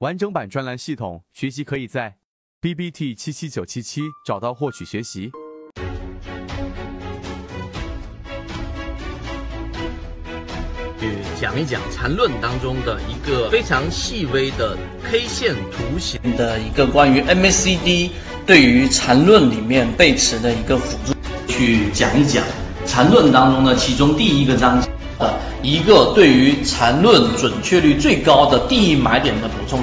完整版专栏系统学习可以在 B B T 七七九七七找到获取学习。去讲一讲缠论当中的一个非常细微的 K 线图形的一个关于 MACD 对于缠论里面背驰的一个辅助，去讲一讲缠论当中的其中第一个章节。的一个对于缠论准确率最高的第一买点的补充，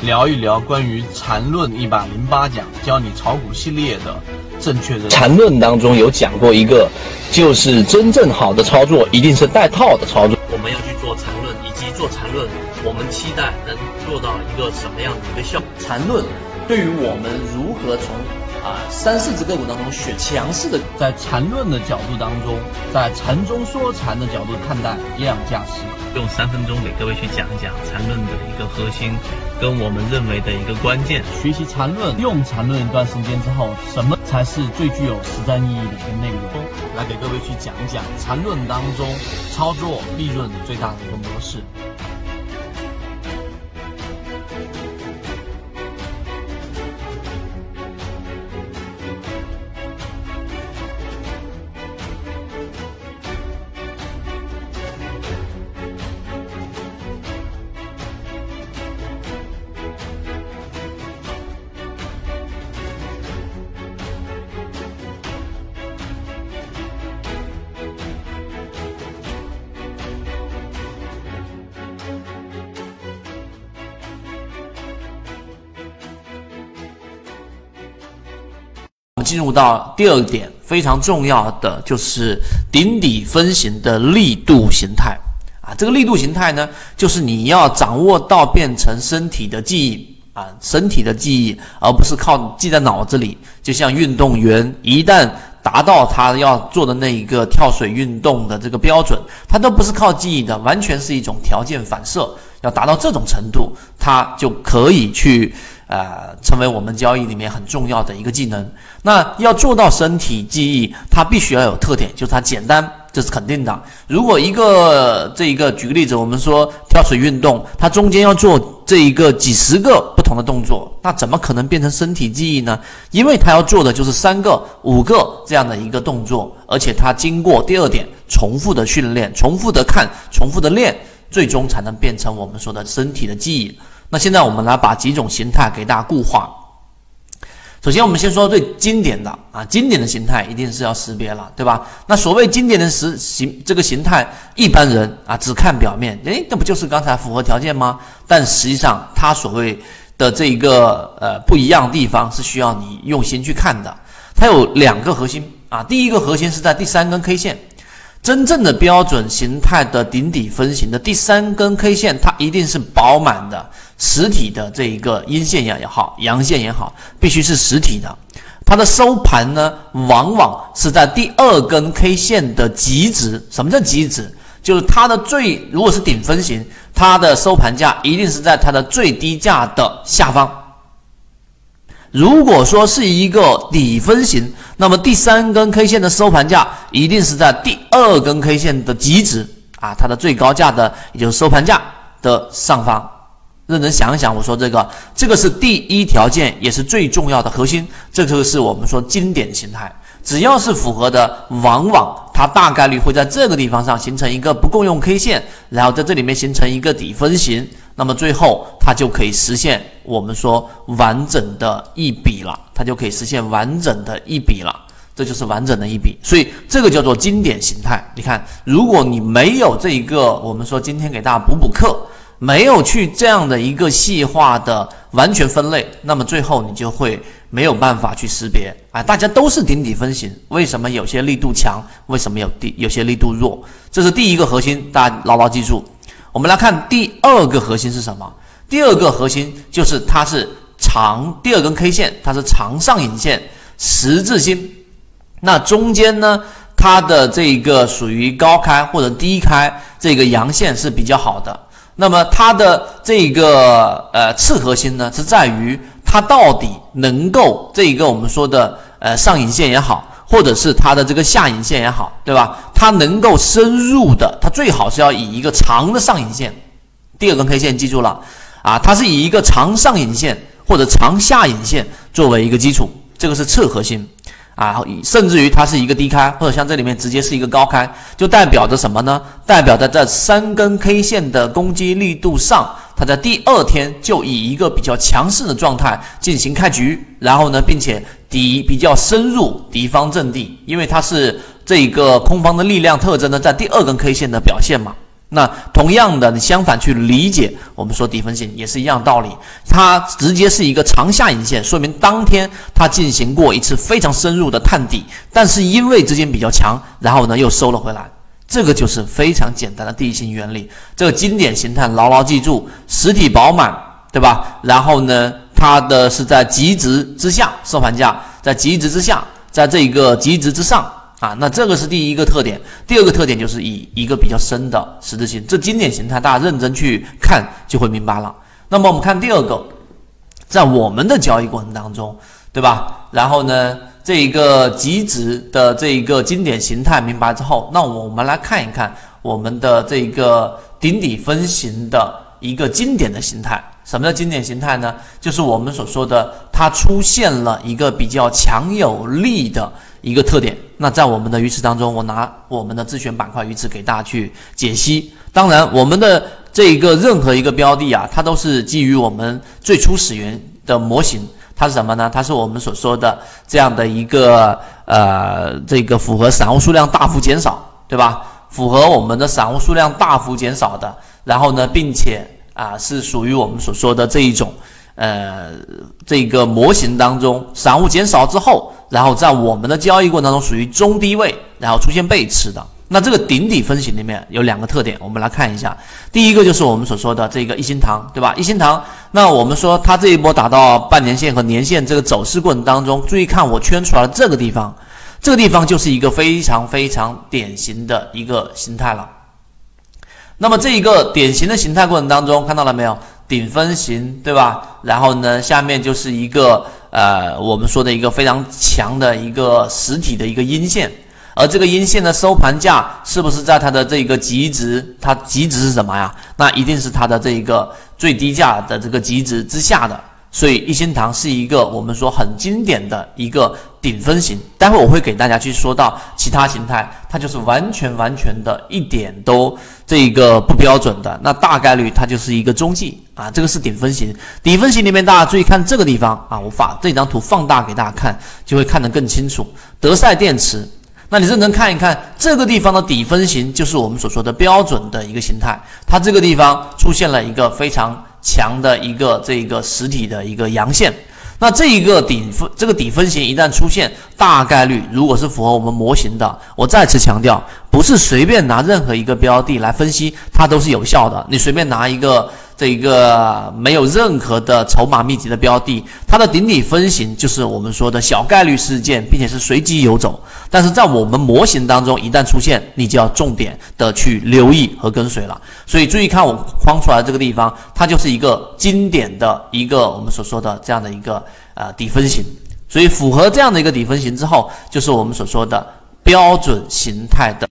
聊一聊关于缠论一百零八讲教你炒股系列的正确的缠论当中有讲过一个，就是真正好的操作一定是带套的操作。我们要去做缠论，以及做缠论，我们期待能做到一个什么样的一个效果？缠论对于我们如何从啊，三四只个股当中选强势的，在缠论的角度当中，在缠中说禅的角度看待量价时，用三分钟给各位去讲一讲缠论的一个核心，跟我们认为的一个关键。学习缠论，用缠论一段时间之后，什么才是最具有实战意义的一个内容？来给各位去讲一讲缠论当中操作利润最大的一个模式。进入到第二点非常重要的就是顶底分型的力度形态啊，这个力度形态呢，就是你要掌握到变成身体的记忆啊，身体的记忆，而不是靠记在脑子里。就像运动员一旦达到他要做的那一个跳水运动的这个标准，他都不是靠记忆的，完全是一种条件反射。要达到这种程度，他就可以去。呃，成为我们交易里面很重要的一个技能。那要做到身体记忆，它必须要有特点，就是它简单，这是肯定的。如果一个这一个，举个例子，我们说跳水运动，它中间要做这一个几十个不同的动作，那怎么可能变成身体记忆呢？因为它要做的就是三个、五个这样的一个动作，而且它经过第二点重复的训练、重复的看、重复的练，最终才能变成我们说的身体的记忆。那现在我们来把几种形态给大家固化。首先，我们先说最经典的啊，经典的形态一定是要识别了，对吧？那所谓经典的实形这个形态，一般人啊只看表面，诶，那不就是刚才符合条件吗？但实际上，它所谓的这一个呃不一样的地方是需要你用心去看的。它有两个核心啊，第一个核心是在第三根 K 线。真正的标准形态的顶底分型的第三根 K 线，它一定是饱满的实体的这一个阴线也好，阳线也好，必须是实体的。它的收盘呢，往往是在第二根 K 线的极值。什么叫极值？就是它的最，如果是顶分型，它的收盘价一定是在它的最低价的下方。如果说是一个底分型，那么第三根 K 线的收盘价一定是在第二根 K 线的极值啊，它的最高价的也就是收盘价的上方。认真想一想，我说这个，这个是第一条件，也是最重要的核心。这个是我们说经典形态，只要是符合的，往往它大概率会在这个地方上形成一个不共用 K 线，然后在这里面形成一个底分型。那么最后，它就可以实现我们说完整的一笔了，它就可以实现完整的一笔了，这就是完整的一笔。所以这个叫做经典形态。你看，如果你没有这一个，我们说今天给大家补补课，没有去这样的一个细化的完全分类，那么最后你就会没有办法去识别。哎，大家都是顶底分型，为什么有些力度强，为什么有地有些力度弱？这是第一个核心，大家牢牢记住。我们来看第二个核心是什么？第二个核心就是它是长第二根 K 线，它是长上影线十字星。那中间呢，它的这个属于高开或者低开，这个阳线是比较好的。那么它的这个呃次核心呢，是在于它到底能够这一个我们说的呃上影线也好。或者是它的这个下影线也好，对吧？它能够深入的，它最好是要以一个长的上影线，第二根 K 线记住了，啊，它是以一个长上影线或者长下影线作为一个基础，这个是侧核心。啊，甚至于它是一个低开，或者像这里面直接是一个高开，就代表着什么呢？代表着在三根 K 线的攻击力度上，他在第二天就以一个比较强势的状态进行开局，然后呢，并且敌比较深入敌方阵地，因为它是这个空方的力量特征呢，在第二根 K 线的表现嘛。那同样的，你相反去理解，我们说底分型也是一样道理。它直接是一个长下影线，说明当天它进行过一次非常深入的探底，但是因为资金比较强，然后呢又收了回来。这个就是非常简单的地形原理。这个经典形态牢牢记住，实体饱满，对吧？然后呢，它的是在极值之下收盘价，在极值之下，在这个极值之上。啊，那这个是第一个特点，第二个特点就是以一个比较深的十字星，这经典形态大家认真去看就会明白了。那么我们看第二个，在我们的交易过程当中，对吧？然后呢，这一个极值的这一个经典形态明白之后，那我们来看一看我们的这一个顶底分型的一个经典的形态。什么叫经典形态呢？就是我们所说的它出现了一个比较强有力的。一个特点，那在我们的鱼池当中，我拿我们的自选板块鱼池给大家去解析。当然，我们的这一个任何一个标的啊，它都是基于我们最初始源的模型。它是什么呢？它是我们所说的这样的一个呃，这个符合散户数量大幅减少，对吧？符合我们的散户数量大幅减少的，然后呢，并且啊，是属于我们所说的这一种。呃，这个模型当中，散户减少之后，然后在我们的交易过程当中属于中低位，然后出现背驰的。那这个顶底分型里面有两个特点，我们来看一下。第一个就是我们所说的这个一心堂，对吧？一心堂，那我们说它这一波打到半年线和年线这个走势过程当中，注意看我圈出来的这个地方，这个地方就是一个非常非常典型的一个形态了。那么这一个典型的形态过程当中，看到了没有？顶分型，对吧？然后呢，下面就是一个呃，我们说的一个非常强的一个实体的一个阴线，而这个阴线的收盘价是不是在它的这个极值？它极值是什么呀？那一定是它的这一个最低价的这个极值之下的。所以一心堂是一个我们说很经典的一个顶分型，待会我会给大家去说到其他形态，它就是完全完全的一点都这个不标准的，那大概率它就是一个中继啊，这个是顶分型。顶分型里面大家注意看这个地方啊，我把这张图放大给大家看，就会看得更清楚。德赛电池，那你认真看一看这个地方的底分型，就是我们所说的标准的一个形态，它这个地方出现了一个非常。强的一个这个实体的一个阳线，那这一个顶分这个底分型一旦出现，大概率如果是符合我们模型的，我再次强调，不是随便拿任何一个标的来分析它都是有效的，你随便拿一个。这一个没有任何的筹码密集的标的，它的顶底分型就是我们说的小概率事件，并且是随机游走。但是在我们模型当中，一旦出现，你就要重点的去留意和跟随了。所以注意看我框出来这个地方，它就是一个经典的一个我们所说的这样的一个呃底分型。所以符合这样的一个底分型之后，就是我们所说的标准形态的